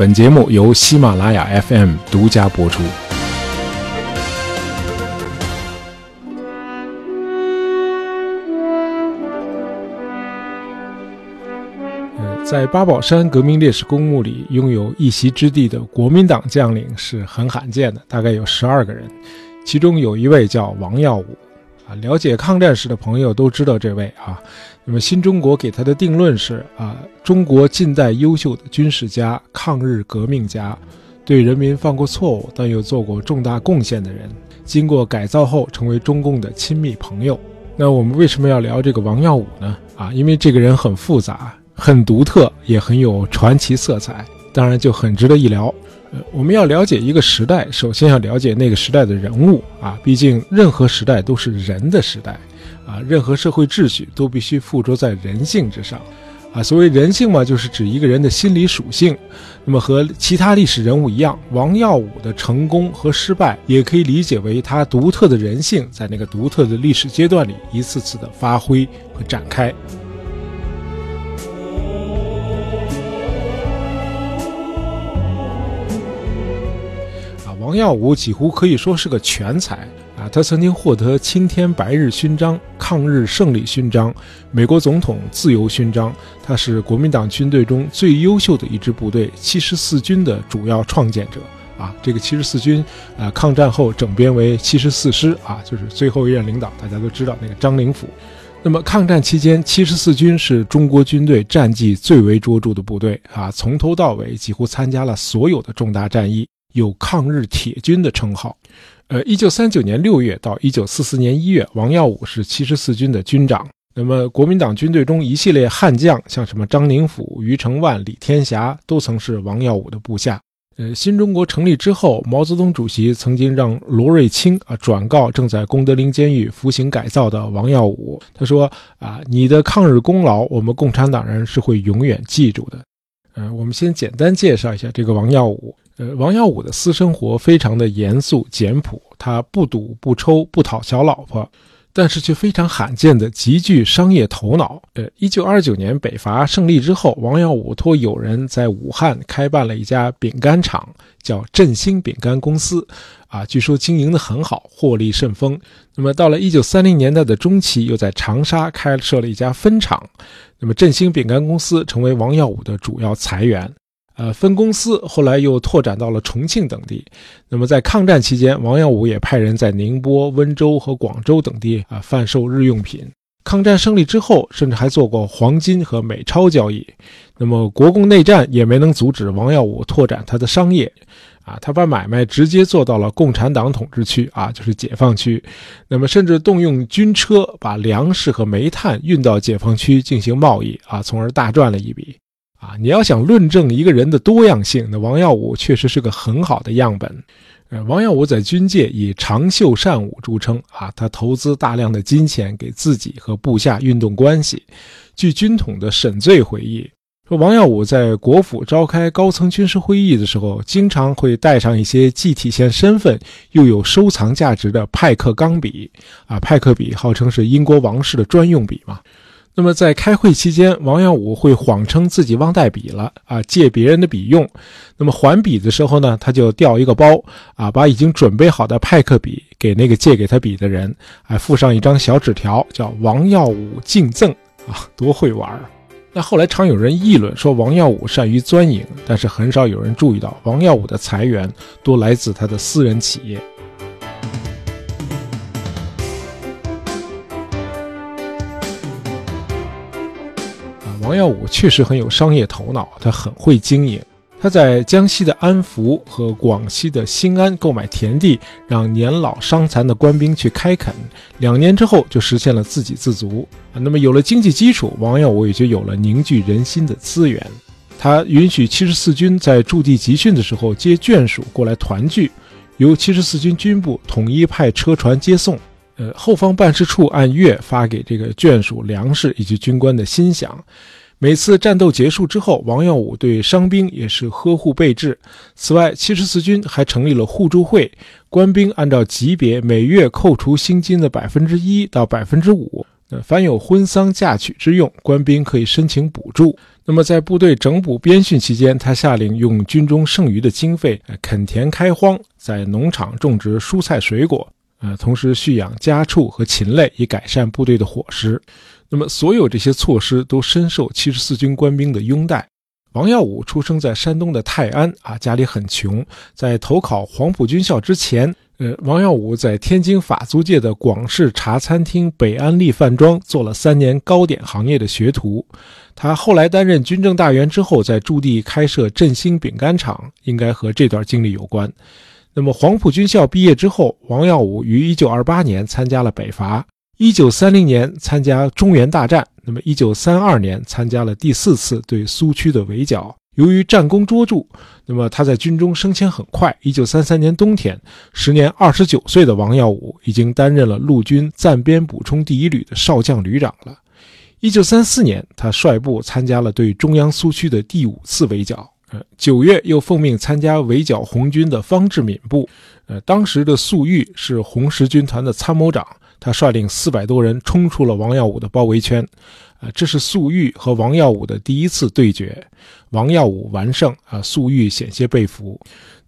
本节目由喜马拉雅 FM 独家播出。在八宝山革命烈士公墓里拥有一席之地的国民党将领是很罕见的，大概有十二个人，其中有一位叫王耀武。了解抗战史的朋友都知道这位啊。那么新中国给他的定论是啊，中国近代优秀的军事家、抗日革命家，对人民犯过错误但又做过重大贡献的人，经过改造后成为中共的亲密朋友。那我们为什么要聊这个王耀武呢？啊，因为这个人很复杂。很独特，也很有传奇色彩，当然就很值得一聊。呃，我们要了解一个时代，首先要了解那个时代的人物啊，毕竟任何时代都是人的时代，啊，任何社会秩序都必须附着在人性之上，啊，所谓人性嘛，就是指一个人的心理属性。那么和其他历史人物一样，王耀武的成功和失败，也可以理解为他独特的人性在那个独特的历史阶段里一次次的发挥和展开。王耀武几乎可以说是个全才啊！他曾经获得青天白日勋章、抗日胜利勋章、美国总统自由勋章。他是国民党军队中最优秀的一支部队——七十四军的主要创建者啊！这个七十四军啊，抗战后整编为七十四师啊，就是最后一任领导，大家都知道那个张灵甫。那么抗战期间，七十四军是中国军队战绩最为卓著的部队啊，从头到尾几乎参加了所有的重大战役。有抗日铁军的称号，呃，一九三九年六月到一九四四年一月，王耀武是七十四军的军长。那么，国民党军队中一系列悍将，像什么张灵甫、余承万、李天霞，都曾是王耀武的部下。呃，新中国成立之后，毛泽东主席曾经让罗瑞卿啊转告正在功德林监狱服刑改造的王耀武，他说啊，你的抗日功劳，我们共产党人是会永远记住的。嗯，我们先简单介绍一下这个王耀武。呃，王耀武的私生活非常的严肃简朴，他不赌不抽不讨小老婆，但是却非常罕见的极具商业头脑。呃，一九二九年北伐胜利之后，王耀武托友人在武汉开办了一家饼干厂，叫振兴饼干公司，啊，据说经营的很好，获利甚丰。那么到了一九三零年代的中期，又在长沙开设了一家分厂，那么振兴饼干公司成为王耀武的主要财源。呃，分公司后来又拓展到了重庆等地。那么在抗战期间，王耀武也派人在宁波、温州和广州等地啊贩售日用品。抗战胜利之后，甚至还做过黄金和美钞交易。那么国共内战也没能阻止王耀武拓展他的商业，啊，他把买卖直接做到了共产党统治区啊，就是解放区。那么甚至动用军车把粮食和煤炭运到解放区进行贸易啊，从而大赚了一笔。啊，你要想论证一个人的多样性，那王耀武确实是个很好的样本。呃，王耀武在军界以长袖善舞著称啊，他投资大量的金钱给自己和部下运动关系。据军统的沈醉回忆说，王耀武在国府召开高层军事会议的时候，经常会带上一些既体现身份又有收藏价值的派克钢笔。啊，派克笔号称是英国王室的专用笔嘛。那么在开会期间，王耀武会谎称自己忘带笔了啊，借别人的笔用。那么还笔的时候呢，他就调一个包啊，把已经准备好的派克笔给那个借给他笔的人，还附上一张小纸条，叫“王耀武敬赠”啊，多会玩儿。那后来常有人议论说王耀武善于钻营，但是很少有人注意到王耀武的财源多来自他的私人企业。王耀武确实很有商业头脑，他很会经营。他在江西的安福和广西的兴安购买田地，让年老伤残的官兵去开垦。两年之后，就实现了自给自足。那么有了经济基础，王耀武也就有了凝聚人心的资源。他允许七十四军在驻地集训的时候接眷属过来团聚，由七十四军军部统一派车船接送。呃，后方办事处按月发给这个眷属粮食以及军官的薪饷。每次战斗结束之后，王耀武对伤兵也是呵护备至。此外，七十四军还成立了互助会，官兵按照级别每月扣除薪金的百分之一到百分之五。呃，凡有婚丧嫁娶之用，官兵可以申请补助。那么在部队整补编训期间，他下令用军中剩余的经费垦田开荒，在农场种植蔬菜水果，呃，同时蓄养家畜和禽类，以改善部队的伙食。那么所有这些措施都深受七十四军官兵的拥戴。王耀武出生在山东的泰安啊，家里很穷。在投考黄埔军校之前，呃，王耀武在天津法租界的广式茶餐厅北安利饭庄做了三年糕点行业的学徒。他后来担任军政大员之后，在驻地开设振兴饼干厂，应该和这段经历有关。那么黄埔军校毕业之后，王耀武于1928年参加了北伐。一九三零年参加中原大战，那么一九三二年参加了第四次对苏区的围剿。由于战功卓著，那么他在军中升迁很快。一九三三年冬天，时年二十九岁的王耀武已经担任了陆军暂编补充第一旅的少将旅长了。一九三四年，他率部参加了对中央苏区的第五次围剿。呃，九月又奉命参加围剿红军的方志敏部。呃，当时的粟裕是红十军团的参谋长。他率领四百多人冲出了王耀武的包围圈，啊，这是粟裕和王耀武的第一次对决，王耀武完胜，啊，粟裕险些被俘。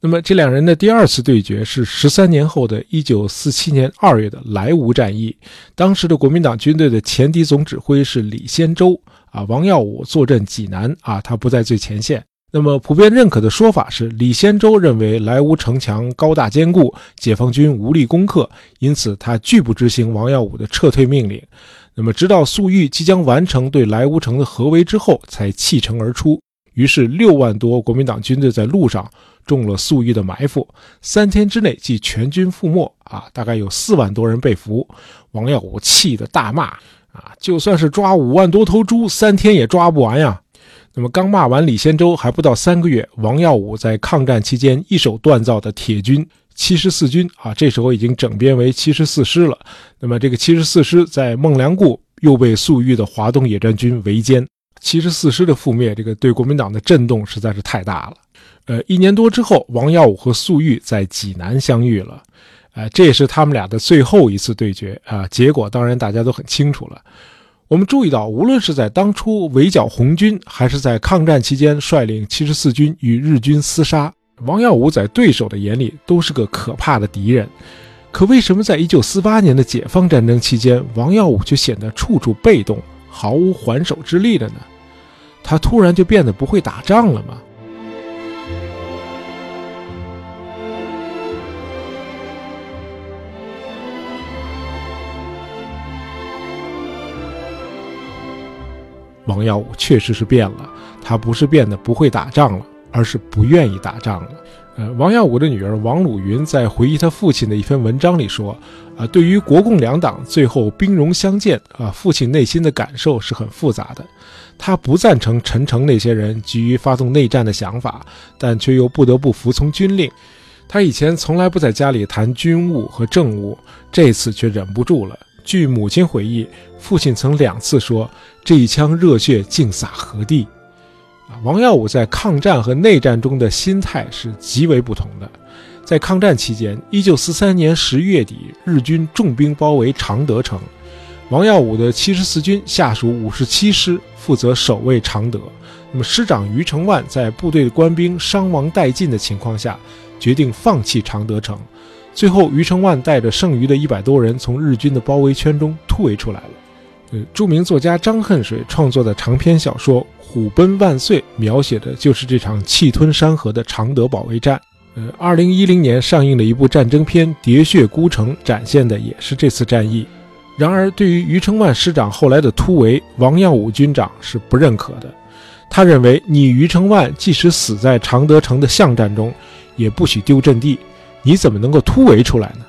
那么这两人的第二次对决是十三年后的一九四七年二月的莱芜战役，当时的国民党军队的前敌总指挥是李先洲，啊，王耀武坐镇济南，啊，他不在最前线。那么，普遍认可的说法是，李先洲认为莱芜城墙高大坚固，解放军无力攻克，因此他拒不执行王耀武的撤退命令。那么，直到粟裕即将完成对莱芜城的合围之后，才弃城而出。于是，六万多国民党军队在路上中了粟裕的埋伏，三天之内即全军覆没。啊，大概有四万多人被俘。王耀武气得大骂：“啊，就算是抓五万多头猪，三天也抓不完呀！”那么刚骂完李先洲还不到三个月，王耀武在抗战期间一手锻造的铁军七十四军啊，这时候已经整编为七十四师了。那么这个七十四师在孟良崮又被粟裕的华东野战军围歼，七十四师的覆灭，这个对国民党的震动实在是太大了。呃，一年多之后，王耀武和粟裕在济南相遇了，呃，这也是他们俩的最后一次对决啊。结果当然大家都很清楚了。我们注意到，无论是在当初围剿红军，还是在抗战期间率领七十四军与日军厮杀，王耀武在对手的眼里都是个可怕的敌人。可为什么在一九四八年的解放战争期间，王耀武却显得处处被动，毫无还手之力了呢？他突然就变得不会打仗了吗？王耀武确实是变了，他不是变得不会打仗了，而是不愿意打仗了。呃，王耀武的女儿王鲁云在回忆他父亲的一篇文章里说：“啊，对于国共两党最后兵戎相见，啊，父亲内心的感受是很复杂的。他不赞成陈诚那些人急于发动内战的想法，但却又不得不服从军令。他以前从来不在家里谈军务和政务，这次却忍不住了。”据母亲回忆，父亲曾两次说：“这一腔热血竟洒何地？”啊，王耀武在抗战和内战中的心态是极为不同的。在抗战期间，一九四三年十月底，日军重兵包围常德城，王耀武的七十四军下属五十七师负责守卫常德。那么，师长余承万在部队的官兵伤亡殆尽的情况下，决定放弃常德城。最后，余承万带着剩余的一百多人从日军的包围圈中突围出来了。呃，著名作家张恨水创作的长篇小说《虎贲万岁》描写的就是这场气吞山河的常德保卫战。呃，二零一零年上映的一部战争片《喋血孤城》展现的也是这次战役。然而，对于余承万师长后来的突围，王耀武军长是不认可的。他认为，你余承万即使死在常德城的巷战中，也不许丢阵地。你怎么能够突围出来呢？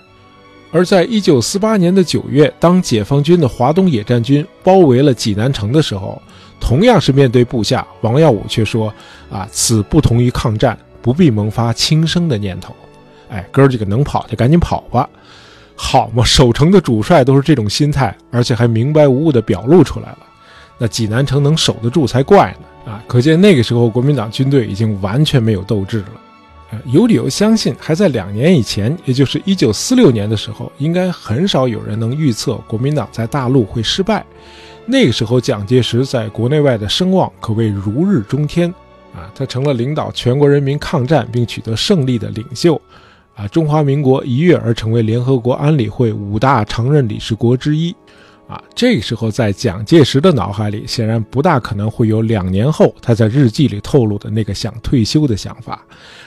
而在一九四八年的九月，当解放军的华东野战军包围了济南城的时候，同样是面对部下，王耀武却说：“啊，此不同于抗战，不必萌发轻生的念头。哎，哥几个能跑就赶紧跑吧，好嘛！守城的主帅都是这种心态，而且还明白无误地表露出来了，那济南城能守得住才怪呢！啊，可见那个时候国民党军队已经完全没有斗志了。”有理由相信，还在两年以前，也就是一九四六年的时候，应该很少有人能预测国民党在大陆会失败。那个时候，蒋介石在国内外的声望可谓如日中天啊，他成了领导全国人民抗战并取得胜利的领袖啊。中华民国一跃而成为联合国安理会五大常任理事国之一。啊，这个时候在蒋介石的脑海里，显然不大可能会有两年后他在日记里透露的那个想退休的想法，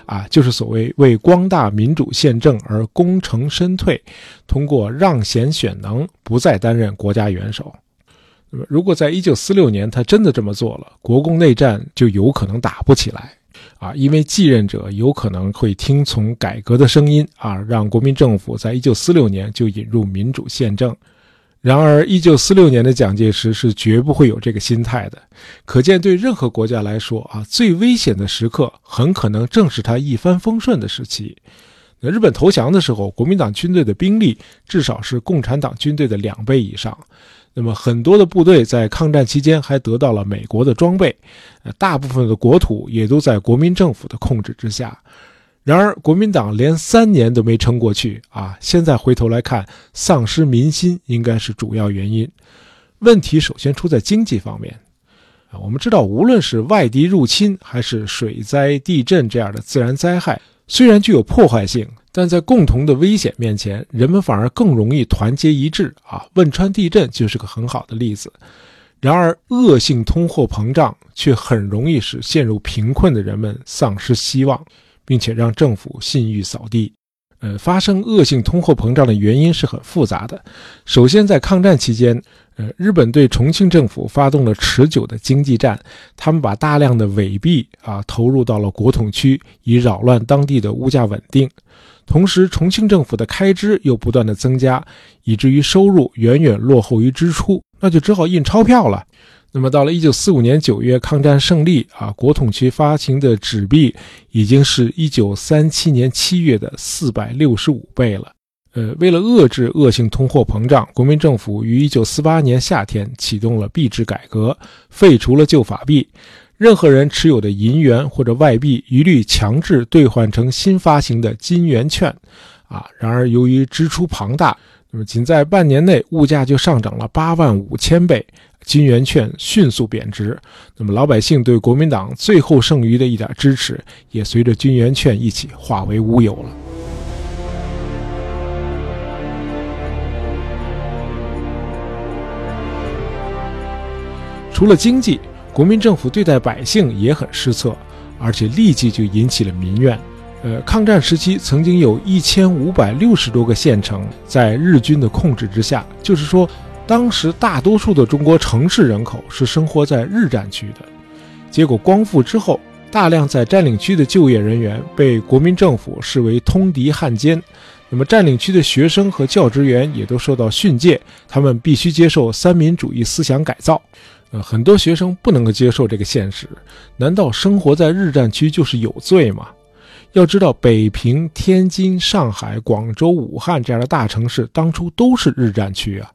啊，就是所谓为光大民主宪政而功成身退，通过让贤选能不再担任国家元首。那么，如果在一九四六年他真的这么做了，国共内战就有可能打不起来，啊，因为继任者有可能会听从改革的声音，啊，让国民政府在一九四六年就引入民主宪政。然而，一九四六年的蒋介石是绝不会有这个心态的。可见，对任何国家来说啊，最危险的时刻很可能正是他一帆风顺的时期。那日本投降的时候，国民党军队的兵力至少是共产党军队的两倍以上。那么，很多的部队在抗战期间还得到了美国的装备，呃，大部分的国土也都在国民政府的控制之下。然而，国民党连三年都没撑过去啊！现在回头来看，丧失民心应该是主要原因。问题首先出在经济方面！我们知道，无论是外敌入侵，还是水灾、地震这样的自然灾害，虽然具有破坏性，但在共同的危险面前，人们反而更容易团结一致啊！汶川地震就是个很好的例子。然而，恶性通货膨胀却很容易使陷入贫困的人们丧失希望。并且让政府信誉扫地。呃，发生恶性通货膨胀的原因是很复杂的。首先，在抗战期间，呃，日本对重庆政府发动了持久的经济战，他们把大量的伪币啊投入到了国统区，以扰乱当地的物价稳定。同时，重庆政府的开支又不断的增加，以至于收入远远落后于支出，那就只好印钞票了。那么到了一九四五年九月，抗战胜利啊，国统区发行的纸币已经是一九三七年七月的四百六十五倍了。呃，为了遏制恶性通货膨胀，国民政府于一九四八年夏天启动了币制改革，废除了旧法币，任何人持有的银元或者外币一律强制兑换成新发行的金圆券。啊，然而由于支出庞大，那么仅在半年内物价就上涨了八万五千倍。金圆券迅速贬值，那么老百姓对国民党最后剩余的一点支持，也随着金圆券一起化为乌有了。除了经济，国民政府对待百姓也很失策，而且立即就引起了民怨。呃，抗战时期曾经有一千五百六十多个县城在日军的控制之下，就是说。当时大多数的中国城市人口是生活在日战区的，结果光复之后，大量在占领区的就业人员被国民政府视为通敌汉奸，那么占领区的学生和教职员也都受到训诫，他们必须接受三民主义思想改造。呃，很多学生不能够接受这个现实，难道生活在日战区就是有罪吗？要知道，北平、天津、上海、广州、武汉这样的大城市当初都是日战区啊。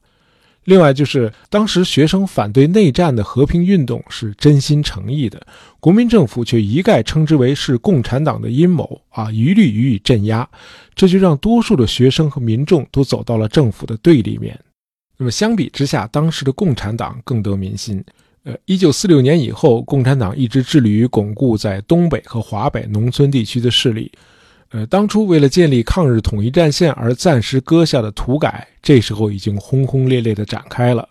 另外就是，当时学生反对内战的和平运动是真心诚意的，国民政府却一概称之为是共产党的阴谋啊，一律予以镇压，这就让多数的学生和民众都走到了政府的对立面。那么相比之下，当时的共产党更得民心。呃，一九四六年以后，共产党一直致力于巩固在东北和华北农村地区的势力。呃，当初为了建立抗日统一战线而暂时搁下的土改，这时候已经轰轰烈烈地展开了。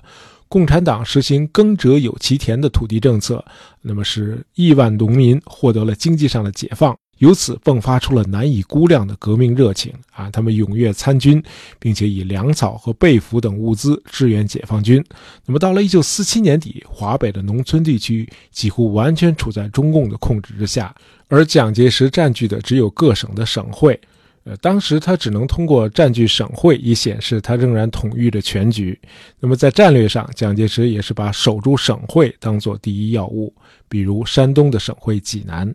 共产党实行“耕者有其田”的土地政策，那么使亿万农民获得了经济上的解放。由此迸发出了难以估量的革命热情啊！他们踊跃参军，并且以粮草和被服等物资支援解放军。那么，到了一九四七年底，华北的农村地区几乎完全处在中共的控制之下，而蒋介石占据的只有各省的省会。呃，当时他只能通过占据省会以显示他仍然统御着全局。那么，在战略上，蒋介石也是把守住省会当作第一要务，比如山东的省会济南。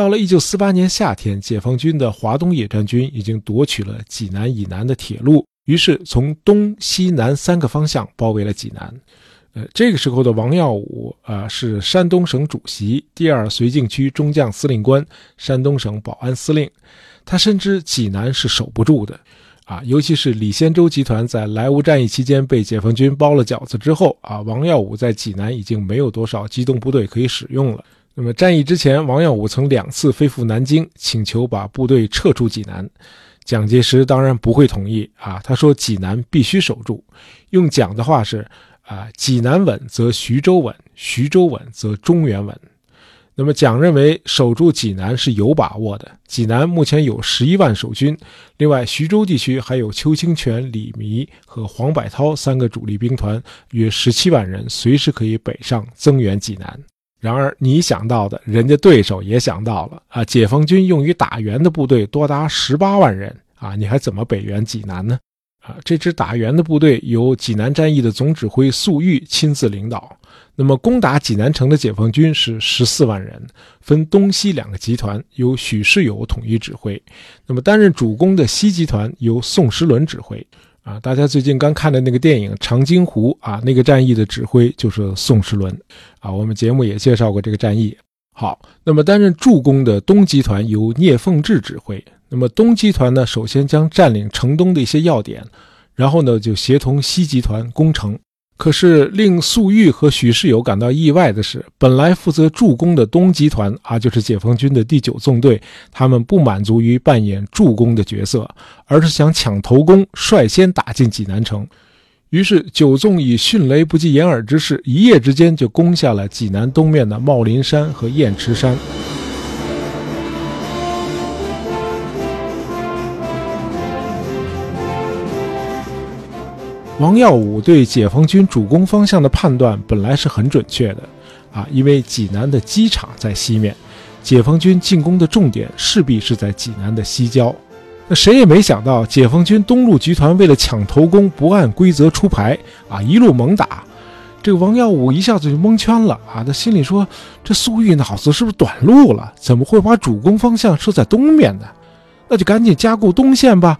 到了一九四八年夏天，解放军的华东野战军已经夺取了济南以南的铁路，于是从东西南三个方向包围了济南。呃，这个时候的王耀武啊，是山东省主席、第二绥靖区中将司令官、山东省保安司令。他深知济南是守不住的，啊，尤其是李先洲集团在莱芜战役期间被解放军包了饺子之后，啊，王耀武在济南已经没有多少机动部队可以使用了。那么战役之前，王耀武曾两次飞赴南京，请求把部队撤出济南。蒋介石当然不会同意啊，他说济南必须守住。用蒋的话是。啊，济南稳则徐州稳，徐州稳则中原稳。那么蒋认为守住济南是有把握的。济南目前有十一万守军，另外徐州地区还有邱清泉、李弥和黄百韬三个主力兵团，约十七万人，随时可以北上增援济南。然而你想到的，人家对手也想到了啊！解放军用于打援的部队多达十八万人啊，你还怎么北援济南呢？啊，这支打援的部队由济南战役的总指挥粟裕亲自领导。那么，攻打济南城的解放军是十四万人，分东西两个集团，由许世友统一指挥。那么，担任主攻的西集团由宋时轮指挥。啊，大家最近刚看的那个电影《长津湖》啊，那个战役的指挥就是宋时轮。啊，我们节目也介绍过这个战役。好，那么担任助攻的东集团由聂凤智指挥。那么东集团呢，首先将占领城东的一些要点，然后呢就协同西集团攻城。可是令粟裕和许世友感到意外的是，本来负责助攻的东集团啊，就是解放军的第九纵队，他们不满足于扮演助攻的角色，而是想抢头功，率先打进济南城。于是九纵以迅雷不及掩耳之势，一夜之间就攻下了济南东面的茂林山和雁池山。王耀武对解放军主攻方向的判断本来是很准确的，啊，因为济南的机场在西面，解放军进攻的重点势必是在济南的西郊。那谁也没想到，解放军东路集团为了抢头功，不按规则出牌，啊，一路猛打。这个王耀武一下子就蒙圈了，啊，他心里说：这粟裕脑子是不是短路了？怎么会把主攻方向设在东面呢？那就赶紧加固东线吧。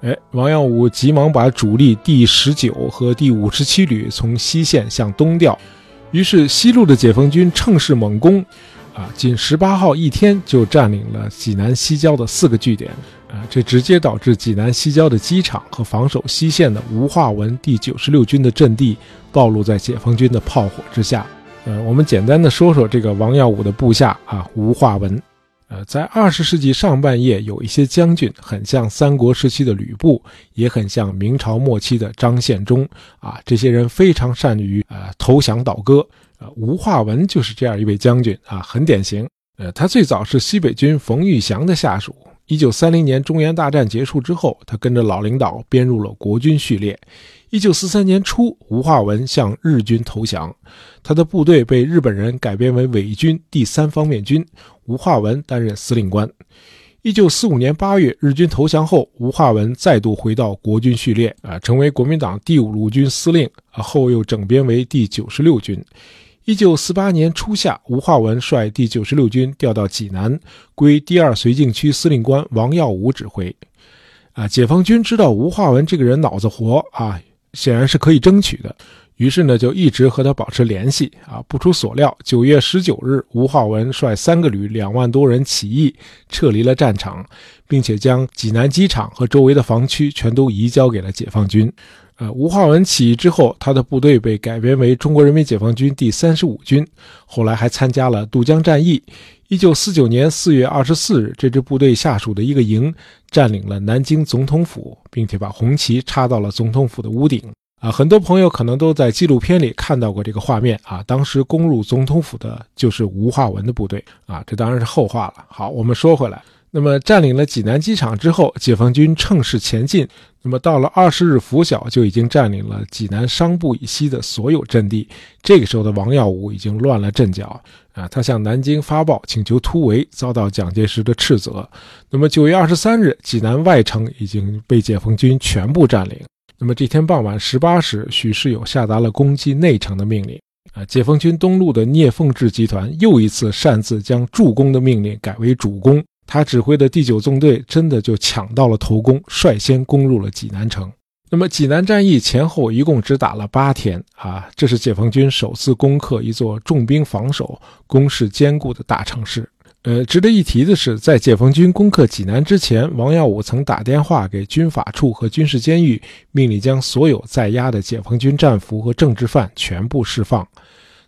哎，王耀武急忙把主力第十九和第五十七旅从西线向东调，于是西路的解放军乘势猛攻，啊，仅十八号一天就占领了济南西郊的四个据点，啊，这直接导致济南西郊的机场和防守西线的吴化文第九十六军的阵地暴露在解放军的炮火之下。呃，我们简单的说说这个王耀武的部下啊，吴化文。呃，在二十世纪上半叶，有一些将军很像三国时期的吕布，也很像明朝末期的张献忠啊。这些人非常善于呃投降倒戈。呃，吴化文就是这样一位将军啊，很典型。呃，他最早是西北军冯玉祥的下属。一九三零年中原大战结束之后，他跟着老领导编入了国军序列。一九四三年初，吴化文向日军投降，他的部队被日本人改编为伪军第三方面军。吴化文担任司令官。一九四五年八月，日军投降后，吴化文再度回到国军序列，啊，成为国民党第五路军司令，啊，后又整编为第九十六军。一九四八年初夏，吴化文率第九十六军调到济南，归第二绥靖区司令官王耀武指挥。啊，解放军知道吴化文这个人脑子活啊，显然是可以争取的。于是呢，就一直和他保持联系啊。不出所料，九月十九日，吴化文率三个旅两万多人起义，撤离了战场，并且将济南机场和周围的防区全都移交给了解放军。呃，吴化文起义之后，他的部队被改编为中国人民解放军第三十五军，后来还参加了渡江战役。一九四九年四月二十四日，这支部队下属的一个营占领了南京总统府，并且把红旗插到了总统府的屋顶。啊，很多朋友可能都在纪录片里看到过这个画面啊。当时攻入总统府的就是吴化文的部队啊，这当然是后话了。好，我们说回来，那么占领了济南机场之后，解放军乘势前进。那么到了二十日拂晓，就已经占领了济南商埠以西的所有阵地。这个时候的王耀武已经乱了阵脚啊，他向南京发报请求突围，遭到蒋介石的斥责。那么九月二十三日，济南外城已经被解放军全部占领。那么这天傍晚十八时，许世友下达了攻击内城的命令。啊，解放军东路的聂凤智集团又一次擅自将助攻的命令改为主攻。他指挥的第九纵队真的就抢到了头功，率先攻入了济南城。那么济南战役前后一共只打了八天啊，这是解放军首次攻克一座重兵防守、攻势坚固的大城市。呃，值得一提的是，在解放军攻克济南之前，王耀武曾打电话给军法处和军事监狱，命令将所有在押的解放军战俘和政治犯全部释放。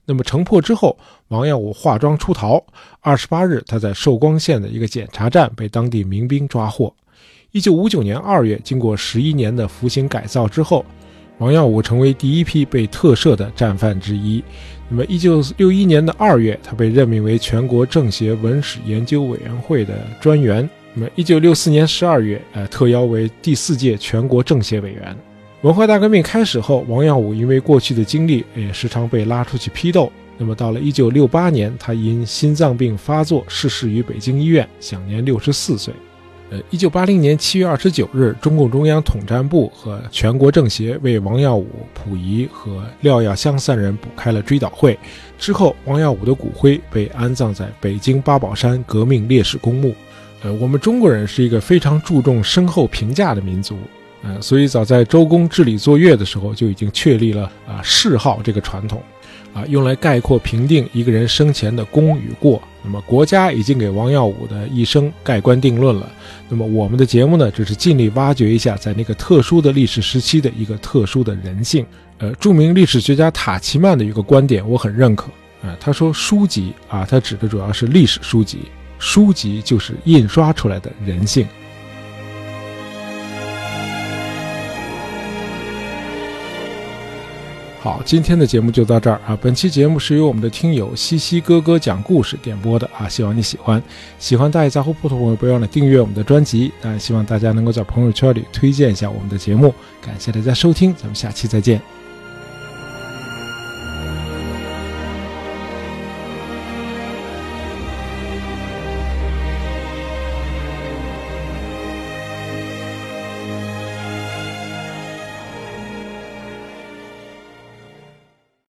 那么城破之后，王耀武化妆出逃。二十八日，他在寿光县的一个检查站被当地民兵抓获。一九五九年二月，经过十一年的服刑改造之后，王耀武成为第一批被特赦的战犯之一。那么，一九六一年的二月，他被任命为全国政协文史研究委员会的专员。那么，一九六四年十二月，呃，特邀为第四届全国政协委员。文化大革命开始后，王耀武因为过去的经历，也时常被拉出去批斗。那么，到了一九六八年，他因心脏病发作逝世于北京医院，享年六十四岁。呃，一九八零年七月二十九日，中共中央统战部和全国政协为王耀武、溥仪和廖耀湘三人补开了追悼会。之后，王耀武的骨灰被安葬在北京八宝山革命烈士公墓。呃，我们中国人是一个非常注重身后评价的民族，呃，所以早在周公治理作乐的时候就已经确立了啊谥号这个传统。啊，用来概括评定一个人生前的功与过。那么，国家已经给王耀武的一生盖棺定论了。那么，我们的节目呢，只是尽力挖掘一下在那个特殊的历史时期的一个特殊的人性。呃，著名历史学家塔奇曼的一个观点，我很认可。啊，他说书籍啊，他指的主要是历史书籍，书籍就是印刷出来的人性。好，今天的节目就到这儿啊！本期节目是由我们的听友西西哥哥讲故事点播的啊，希望你喜欢。喜欢大爷杂货铺的朋友，不要忘了订阅我们的专辑。当然，希望大家能够在朋友圈里推荐一下我们的节目。感谢大家收听，咱们下期再见。